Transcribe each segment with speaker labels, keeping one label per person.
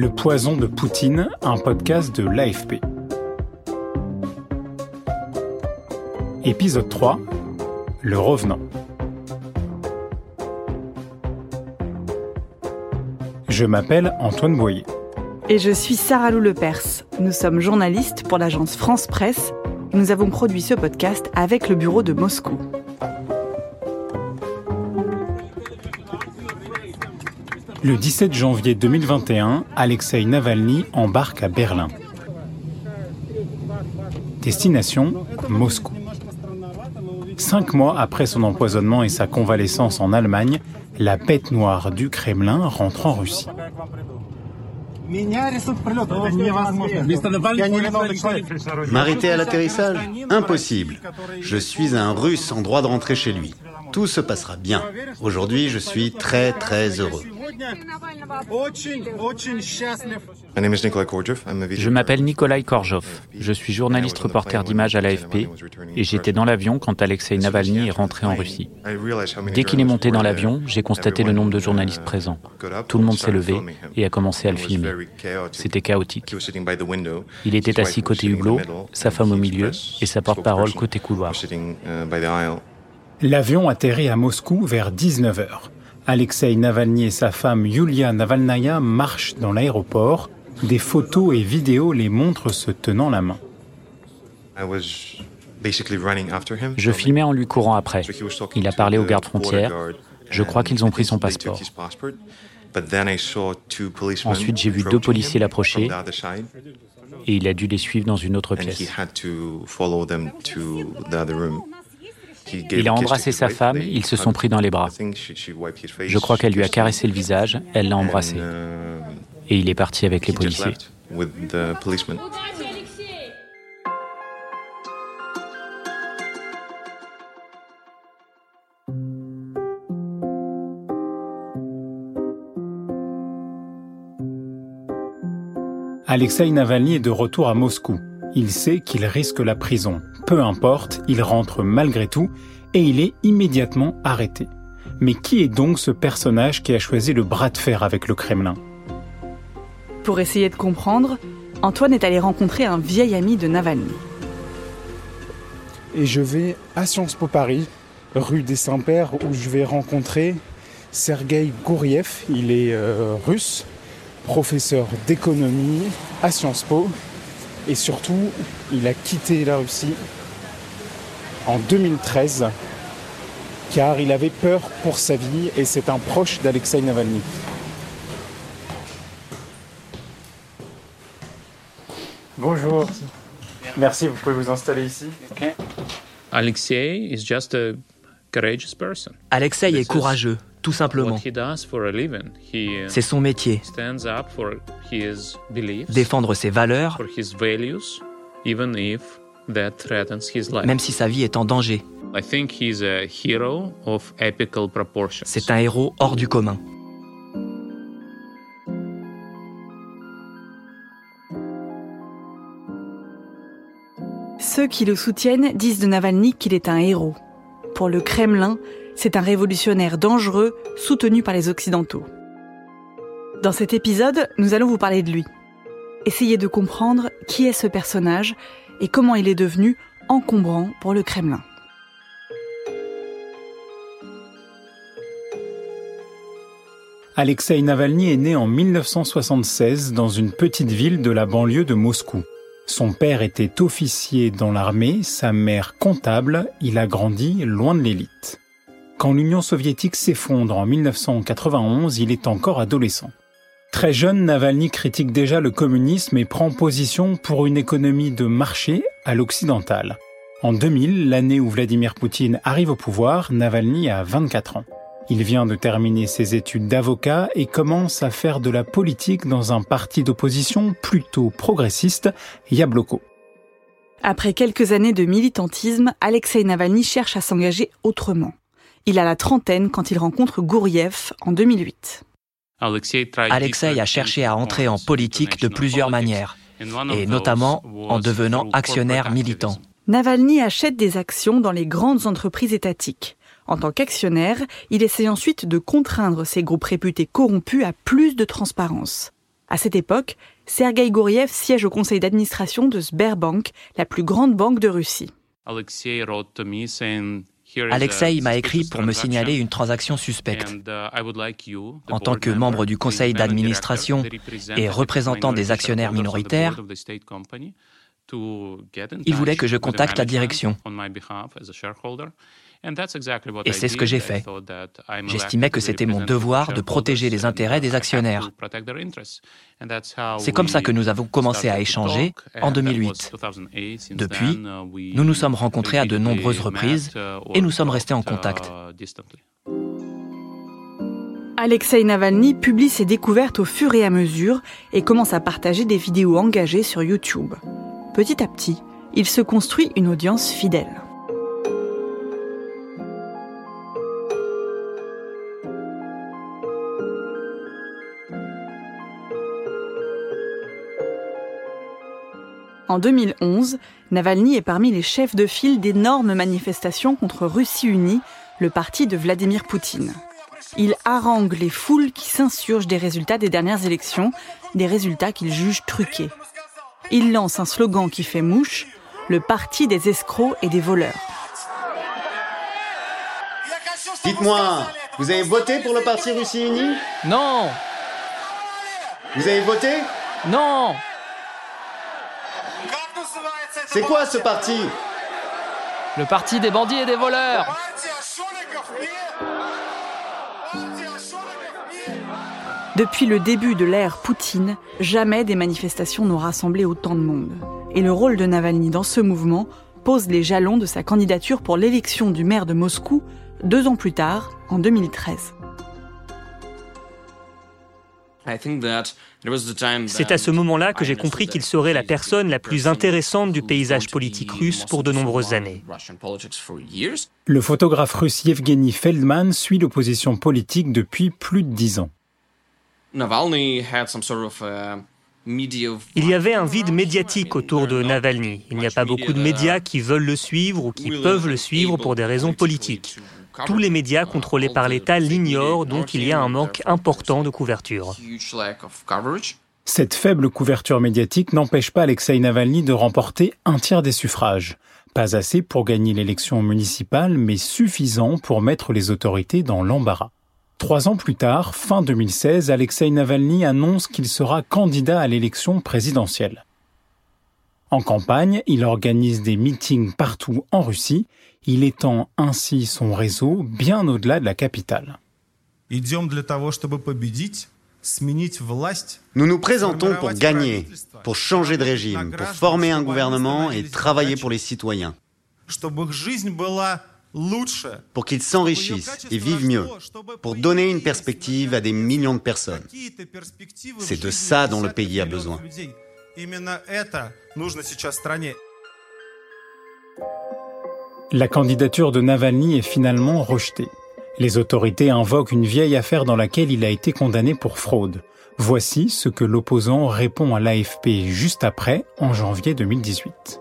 Speaker 1: Le poison de Poutine, un podcast de l'AFP. Épisode 3 Le revenant. Je m'appelle Antoine Boyer.
Speaker 2: Et je suis Sarah Lou Lepers. Nous sommes journalistes pour l'agence France Presse. Nous avons produit ce podcast avec le bureau de Moscou.
Speaker 1: Le 17 janvier 2021, Alexei Navalny embarque à Berlin. Destination Moscou. Cinq mois après son empoisonnement et sa convalescence en Allemagne, la bête noire du Kremlin rentre en Russie.
Speaker 3: M'arrêter à l'atterrissage Impossible. Je suis un Russe en droit de rentrer chez lui. Tout se passera bien. Aujourd'hui, je suis très très heureux.
Speaker 4: Je m'appelle Nikolai Korjov. Je suis journaliste reporter d'images à l'AFP et j'étais dans l'avion quand Alexei Navalny est rentré en Russie. Dès qu'il est monté dans l'avion, j'ai constaté le nombre de journalistes présents. Tout le monde s'est levé et a commencé à le filmer. C'était chaotique. Il était assis côté hublot, sa femme au milieu et sa porte-parole côté couloir.
Speaker 1: L'avion atterrit à Moscou vers 19h. Alexei Navalny et sa femme Yulia Navalnaya marchent dans l'aéroport. Des photos et vidéos les montrent se tenant la main.
Speaker 4: Je filmais en lui courant après. Il a parlé aux gardes frontières. Je crois qu'ils ont pris son passeport. Ensuite, j'ai vu deux policiers l'approcher et il a dû les suivre dans une autre pièce. Il a embrassé sa femme, ils se sont pris dans les bras. Je crois qu'elle lui a caressé le visage, elle l'a embrassé. Et il est parti avec les policiers.
Speaker 1: Alexei Navalny est de retour à Moscou. Il sait qu'il risque la prison. Peu importe, il rentre malgré tout et il est immédiatement arrêté. Mais qui est donc ce personnage qui a choisi le bras de fer avec le Kremlin?
Speaker 2: Pour essayer de comprendre, Antoine est allé rencontrer un vieil ami de Navalny.
Speaker 5: Et je vais à Sciences Po Paris, rue des Saints-Pères, où je vais rencontrer Sergei Gouriev. Il est euh, russe, professeur d'économie à Sciences Po. Et surtout, il a quitté la Russie en 2013 car il avait peur pour sa vie et c'est un proche d'Alexei Navalny. Bonjour. Merci, vous pouvez vous installer ici.
Speaker 6: Alexei is just a courageous person.
Speaker 7: Alexei est courageux, tout simplement. C'est son métier. Défendre ses valeurs, même si sa vie est en danger. C'est un héros hors du commun.
Speaker 2: Ceux qui le soutiennent disent de Navalny qu'il est un héros. Pour le Kremlin, c'est un révolutionnaire dangereux soutenu par les Occidentaux. Dans cet épisode, nous allons vous parler de lui. Essayez de comprendre qui est ce personnage et comment il est devenu encombrant pour le Kremlin.
Speaker 1: Alexei Navalny est né en 1976 dans une petite ville de la banlieue de Moscou. Son père était officier dans l'armée, sa mère comptable, il a grandi loin de l'élite. Quand l'Union soviétique s'effondre en 1991, il est encore adolescent. Très jeune, Navalny critique déjà le communisme et prend position pour une économie de marché à l'occidental. En 2000, l'année où Vladimir Poutine arrive au pouvoir, Navalny a 24 ans. Il vient de terminer ses études d'avocat et commence à faire de la politique dans un parti d'opposition plutôt progressiste, Yabloko.
Speaker 2: Après quelques années de militantisme, Alexei Navalny cherche à s'engager autrement. Il a la trentaine quand il rencontre Gouriev en 2008.
Speaker 7: Alexei a cherché à entrer en politique de plusieurs manières, et notamment en devenant actionnaire militant.
Speaker 2: Navalny achète des actions dans les grandes entreprises étatiques. En tant qu'actionnaire, il essaie ensuite de contraindre ces groupes réputés corrompus à plus de transparence. À cette époque, Sergei Gouriev siège au conseil d'administration de Sberbank, la plus grande banque de Russie.
Speaker 7: Alexei m'a écrit pour me signaler une transaction suspecte. Uh, en tant que membre du conseil d'administration et représentant des actionnaires minoritaires, il voulait que je contacte la direction. Et c'est ce que j'ai fait. J'estimais que c'était mon devoir de protéger les intérêts des actionnaires. C'est comme ça que nous avons commencé à échanger en 2008. Depuis, uh, nous nous sommes rencontrés à de nombreuses reprises uh, et nous sommes restés en contact.
Speaker 2: Uh, Alexei Navalny publie ses découvertes au fur et à mesure et commence à partager des vidéos engagées sur YouTube. Petit à petit, il se construit une audience fidèle. En 2011, Navalny est parmi les chefs de file d'énormes manifestations contre Russie Unie, le parti de Vladimir Poutine. Il harangue les foules qui s'insurgent des résultats des dernières élections, des résultats qu'il juge truqués. Il lance un slogan qui fait mouche, le parti des escrocs et des voleurs.
Speaker 3: Dites-moi, vous avez voté pour le parti Russie Unie
Speaker 7: Non.
Speaker 3: Vous avez voté?
Speaker 7: Non.
Speaker 3: C'est quoi ce parti?
Speaker 7: Le parti des bandits et des voleurs
Speaker 2: Depuis le début de l'ère Poutine, jamais des manifestations n'ont rassemblé autant de monde. Et le rôle de Navalny dans ce mouvement pose les jalons de sa candidature pour l'élection du maire de Moscou deux ans plus tard, en 2013.
Speaker 8: C'est à ce moment-là que j'ai compris qu'il serait la personne la plus intéressante du paysage politique russe pour de nombreuses années.
Speaker 1: Le photographe russe Yevgeny Feldman suit l'opposition politique depuis plus de dix ans.
Speaker 8: Il y avait un vide médiatique autour de Navalny. Il n'y a pas beaucoup de médias qui veulent le suivre ou qui peuvent le suivre pour des raisons politiques. Tous les médias contrôlés par l'État l'ignorent, donc il y a un manque important de couverture.
Speaker 1: Cette faible couverture médiatique n'empêche pas Alexei Navalny de remporter un tiers des suffrages. Pas assez pour gagner l'élection municipale, mais suffisant pour mettre les autorités dans l'embarras. Trois ans plus tard, fin 2016, Alexei Navalny annonce qu'il sera candidat à l'élection présidentielle. En campagne, il organise des meetings partout en Russie il étend ainsi son réseau bien au-delà de la capitale.
Speaker 3: Nous nous présentons pour gagner, pour changer de régime, pour former un gouvernement et travailler pour les citoyens, pour qu'ils s'enrichissent et vivent mieux, pour donner une perspective à des millions de personnes. C'est de ça dont le pays a besoin.
Speaker 1: La candidature de Navalny est finalement rejetée. Les autorités invoquent une vieille affaire dans laquelle il a été condamné pour fraude. Voici ce que l'opposant répond à l'AFP juste après, en janvier 2018.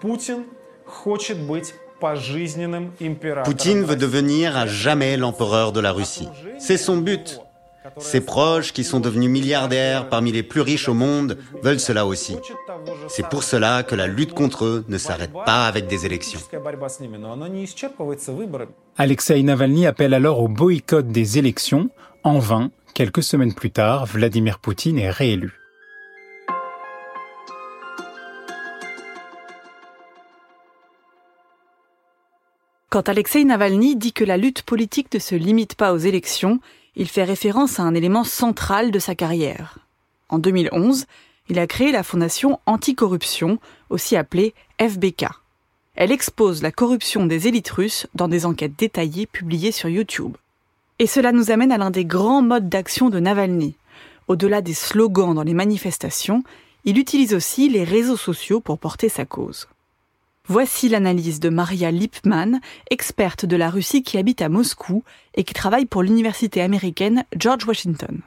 Speaker 3: Poutine veut devenir à jamais l'empereur de la Russie. C'est son but. Ses proches, qui sont devenus milliardaires parmi les plus riches au monde, veulent cela aussi. C'est pour cela que la lutte contre eux ne s'arrête pas avec des élections.
Speaker 1: Alexei Navalny appelle alors au boycott des élections. En vain, quelques semaines plus tard, Vladimir Poutine est réélu.
Speaker 2: Quand Alexei Navalny dit que la lutte politique ne se limite pas aux élections, il fait référence à un élément central de sa carrière. En 2011, il a créé la fondation Anticorruption, aussi appelée FBK. Elle expose la corruption des élites russes dans des enquêtes détaillées publiées sur YouTube. Et cela nous amène à l'un des grands modes d'action de Navalny. Au-delà des slogans dans les manifestations, il utilise aussi les réseaux sociaux pour porter sa cause. Voici l'analyse de Maria Lipman, experte de la Russie qui habite à Moscou et qui travaille pour l'université américaine George Washington.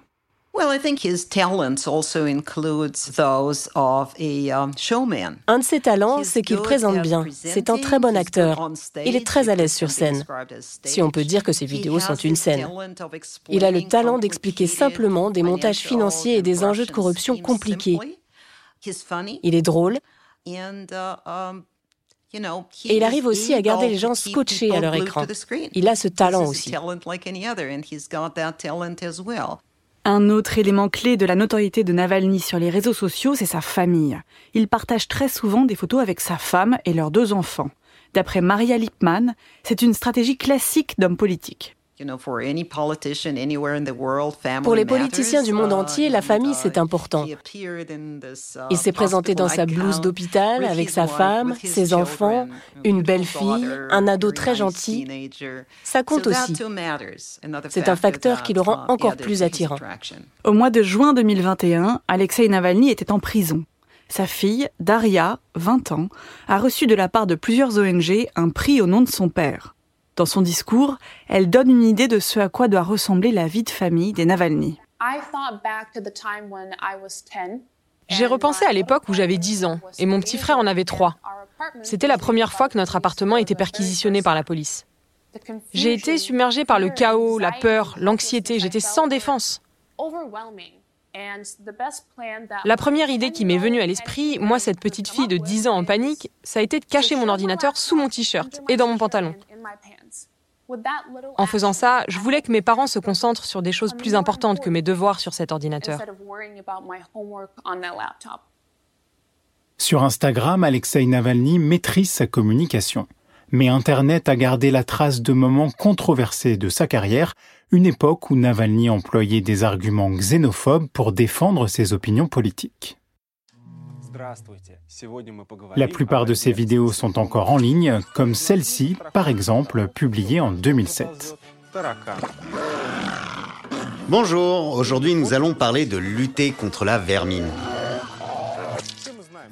Speaker 9: Um,
Speaker 10: un de ses talents, c'est qu'il présente bien. C'est un très bon acteur. Il est très à l'aise sur scène. Si on peut dire que ses vidéos sont une scène. Il a le talent d'expliquer simplement des montages financiers et des enjeux de corruption compliqués. Il est drôle. Et il arrive aussi à garder les gens scotchés à leur écran. Il a ce talent aussi.
Speaker 2: Un autre élément clé de la notoriété de Navalny sur les réseaux sociaux, c'est sa famille. Il partage très souvent des photos avec sa femme et leurs deux enfants. D'après Maria Lipman, c'est une stratégie classique d'homme politique.
Speaker 10: Pour les politiciens du monde uh, entier, la famille, c'est important. Uh, Il s'est présenté dans sa blouse d'hôpital avec sa femme, ses enfants, une belle-fille, un ado très gentil. Ça compte aussi. C'est un facteur qui le rend encore plus attirant.
Speaker 2: Au mois de juin 2021, Alexei Navalny était en prison. Sa fille, Daria, 20 ans, a reçu de la part de plusieurs ONG un prix au nom de son père. Dans son discours, elle donne une idée de ce à quoi doit ressembler la vie de famille des Navalny.
Speaker 11: J'ai repensé à l'époque où j'avais 10 ans et mon petit frère en avait 3. C'était la première fois que notre appartement était perquisitionné par la police. J'ai été submergée par le chaos, la peur, l'anxiété, j'étais sans défense. La première idée qui m'est venue à l'esprit, moi cette petite fille de 10 ans en panique, ça a été de cacher mon ordinateur sous mon t-shirt et dans mon pantalon. En faisant ça, je voulais que mes parents se concentrent sur des choses plus importantes que mes devoirs sur cet ordinateur.
Speaker 1: Sur Instagram, Alexei Navalny maîtrise sa communication. Mais Internet a gardé la trace de moments controversés de sa carrière, une époque où Navalny employait des arguments xénophobes pour défendre ses opinions politiques. La plupart de ces vidéos sont encore en ligne, comme celle-ci, par exemple, publiée en 2007.
Speaker 3: Bonjour, aujourd'hui nous allons parler de lutter contre la vermine.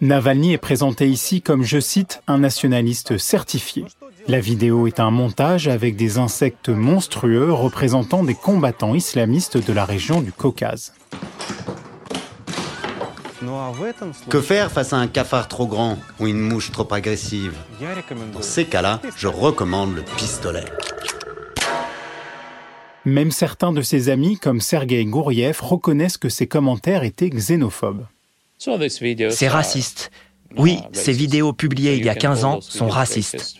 Speaker 1: Navalny est présenté ici comme, je cite, un nationaliste certifié. La vidéo est un montage avec des insectes monstrueux représentant des combattants islamistes de la région du Caucase.
Speaker 3: Que faire face à un cafard trop grand ou une mouche trop agressive Dans ces cas-là, je recommande le pistolet.
Speaker 1: Même certains de ses amis, comme Sergei Gouriev, reconnaissent que ses commentaires étaient xénophobes.
Speaker 7: C'est raciste. Oui, ces vidéos publiées il y a 15 ans sont racistes.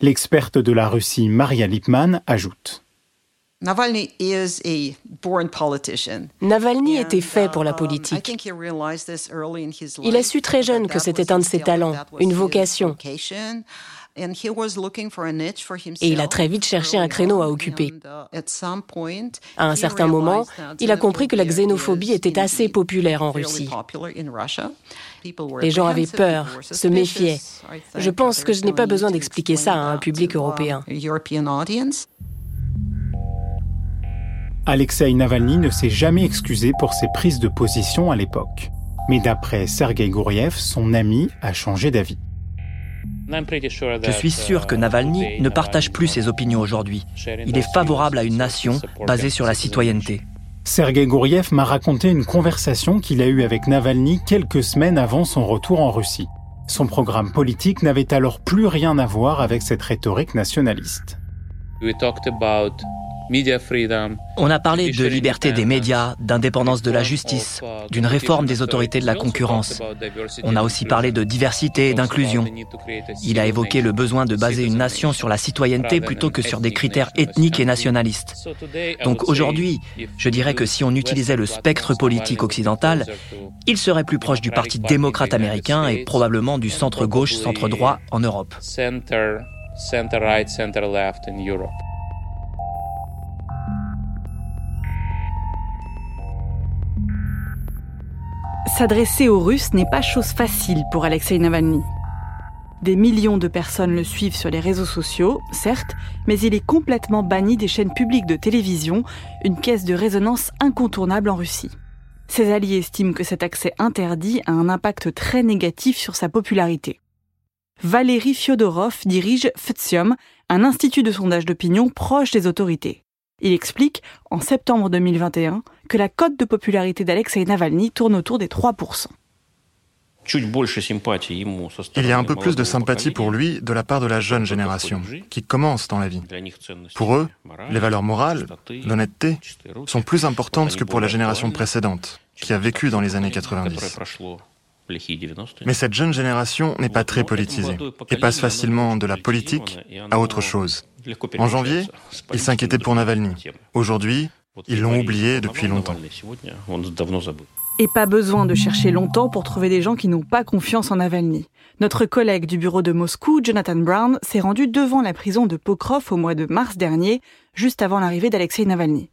Speaker 1: L'experte de la Russie, Maria Lipman, ajoute.
Speaker 10: Navalny était fait pour la uh, politique. Il a su très jeune que c'était un de ses talents, une vocation. Et il a très vite cherché un créneau à occuper. Uh, à un certain moment, il a compris que la xénophobie était assez populaire en Russie. Les gens avaient peur, se méfiaient. Je pense que je n'ai pas besoin d'expliquer ça à un public européen.
Speaker 1: Alexei Navalny ne s'est jamais excusé pour ses prises de position à l'époque. Mais d'après Sergei Gouriev, son ami a changé d'avis.
Speaker 7: Je suis sûr que Navalny ne partage plus ses opinions aujourd'hui. Il est favorable à une nation basée sur la citoyenneté.
Speaker 1: Sergei Gouriev m'a raconté une conversation qu'il a eue avec Navalny quelques semaines avant son retour en Russie. Son programme politique n'avait alors plus rien à voir avec cette rhétorique nationaliste.
Speaker 7: On a parlé de liberté des médias, d'indépendance de la justice, d'une réforme des autorités de la concurrence. On a aussi parlé de diversité et d'inclusion. Il a évoqué le besoin de baser une nation sur la citoyenneté plutôt que sur des critères ethniques et nationalistes. Donc aujourd'hui, je dirais que si on utilisait le spectre politique occidental, il serait plus proche du Parti démocrate américain et probablement du centre-gauche, centre-droit en Europe.
Speaker 2: S'adresser aux Russes n'est pas chose facile pour Alexei Navalny. Des millions de personnes le suivent sur les réseaux sociaux, certes, mais il est complètement banni des chaînes publiques de télévision, une caisse de résonance incontournable en Russie. Ses alliés estiment que cet accès interdit a un impact très négatif sur sa popularité. Valérie Fyodorov dirige FTSIOM, un institut de sondage d'opinion proche des autorités. Il explique, en septembre 2021, que la cote de popularité d'Alexei Navalny tourne autour des 3%.
Speaker 9: Il y a un peu plus de sympathie pour lui de la part de la jeune génération, qui commence dans la vie. Pour eux, les valeurs morales, l'honnêteté, sont plus importantes que pour la génération précédente, qui a vécu dans les années 90. Mais cette jeune génération n'est pas très politisée et passe facilement de la politique à autre chose. En janvier, ils s'inquiétaient pour Navalny. Aujourd'hui, ils l'ont oublié depuis longtemps.
Speaker 2: Et pas besoin de chercher longtemps pour trouver des gens qui n'ont pas confiance en Navalny. Notre collègue du bureau de Moscou, Jonathan Brown, s'est rendu devant la prison de Pokrov au mois de mars dernier, juste avant l'arrivée d'Alexei Navalny.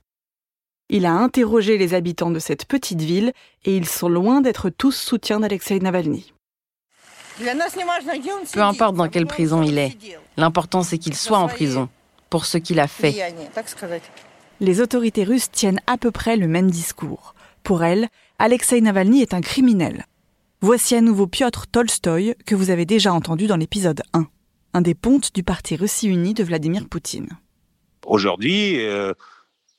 Speaker 2: Il a interrogé les habitants de cette petite ville et ils sont loin d'être tous soutiens d'Alexei Navalny.
Speaker 10: Peu importe dans quelle prison il est, l'important c'est qu'il soit en prison, pour ce qu'il a fait.
Speaker 2: Les autorités russes tiennent à peu près le même discours. Pour elles, Alexei Navalny est un criminel. Voici à nouveau Piotr Tolstoï que vous avez déjà entendu dans l'épisode 1, un des pontes du parti Russie Unie de Vladimir Poutine.
Speaker 12: Aujourd'hui, euh,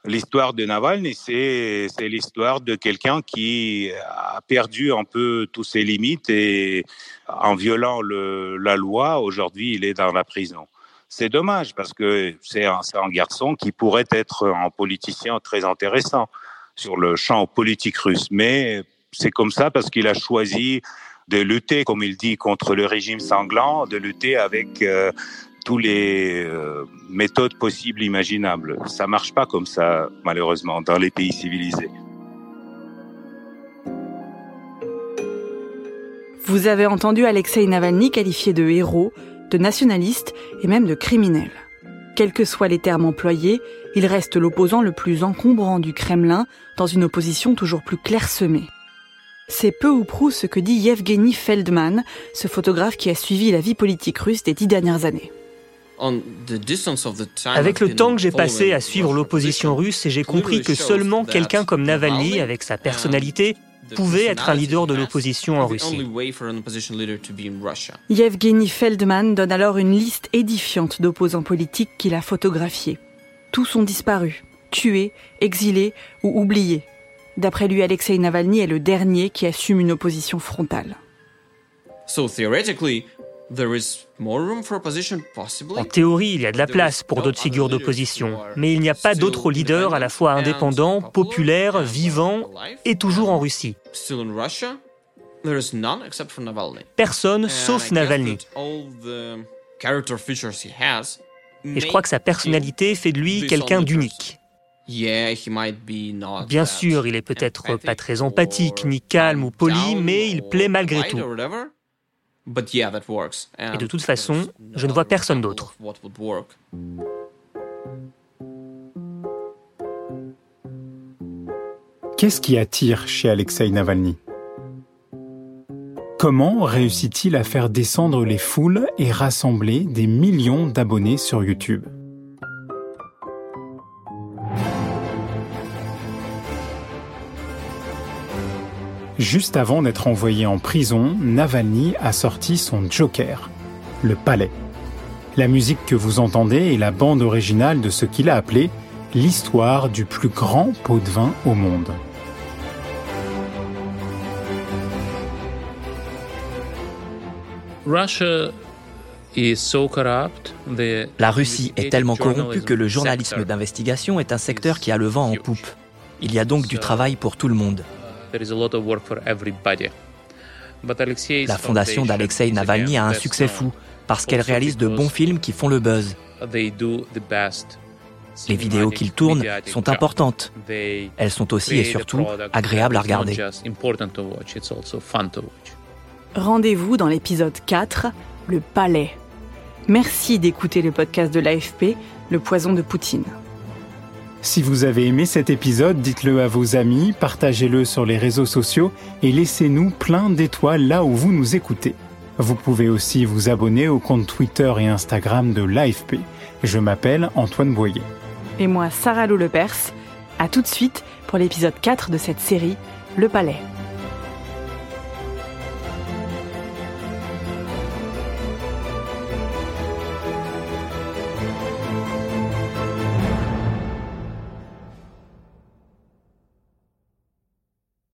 Speaker 12: l'histoire de Navalny, c'est l'histoire de quelqu'un qui a perdu un peu toutes ses limites et en violant la loi, aujourd'hui, il est dans la prison. C'est dommage parce que c'est un, garçon qui pourrait être un politicien très intéressant sur le champ politique russe. Mais c'est comme ça parce qu'il a choisi de lutter, comme il dit, contre le régime sanglant, de lutter avec euh, tous les euh, méthodes possibles, imaginables. Ça marche pas comme ça, malheureusement, dans les pays civilisés.
Speaker 2: Vous avez entendu Alexei Navalny qualifié de héros, de nationaliste et même de criminel. Quels que soient les termes employés, il reste l'opposant le plus encombrant du Kremlin dans une opposition toujours plus clairsemée. C'est peu ou prou ce que dit Yevgeny Feldman, ce photographe qui a suivi la vie politique russe des dix dernières années.
Speaker 8: Avec le temps que j'ai passé à suivre l'opposition russe, j'ai compris que seulement quelqu'un comme Navalny, avec sa personnalité, pouvait être un leader de l'opposition en Russie.
Speaker 2: Yevgeny Feldman donne alors une liste édifiante d'opposants politiques qu'il a photographiés. Tous ont disparu, tués, exilés ou oubliés. D'après lui, Alexei Navalny est le dernier qui assume une opposition frontale.
Speaker 8: En théorie, il y a de la place pour d'autres figures d'opposition, mais il n'y a pas d'autres leaders à la fois indépendants, populaires, vivants et toujours en Russie. Personne sauf Navalny. Et je crois que sa personnalité fait de lui quelqu'un d'unique. Bien sûr, il est peut-être pas très empathique, ni calme ou poli, mais il plaît malgré tout. Et de toute façon, je ne vois personne d'autre.
Speaker 1: Qu'est-ce qui attire chez Alexei Navalny? Comment réussit-il à faire descendre les foules et rassembler des millions d'abonnés sur YouTube? Juste avant d'être envoyé en prison, Navalny a sorti son Joker, le palais. La musique que vous entendez est la bande originale de ce qu'il a appelé l'histoire du plus grand pot de vin au monde.
Speaker 7: La Russie est tellement corrompue que le journalisme d'investigation est un secteur qui a le vent en poupe. Il y a donc du travail pour tout le monde. La fondation d'Alexei Navalny a un succès fou parce qu'elle réalise de bons films qui font le buzz. Les vidéos qu'ils tournent sont importantes. Elles sont aussi et surtout agréables à regarder.
Speaker 2: Rendez-vous dans l'épisode 4, Le Palais. Merci d'écouter le podcast de l'AFP, Le Poison de Poutine.
Speaker 1: Si vous avez aimé cet épisode, dites-le à vos amis, partagez-le sur les réseaux sociaux et laissez-nous plein d'étoiles là où vous nous écoutez. Vous pouvez aussi vous abonner au compte Twitter et Instagram de l'AFP. Je m'appelle Antoine Boyer.
Speaker 2: Et moi, Sarah Lou Lepers. À tout de suite pour l'épisode 4 de cette série, Le Palais.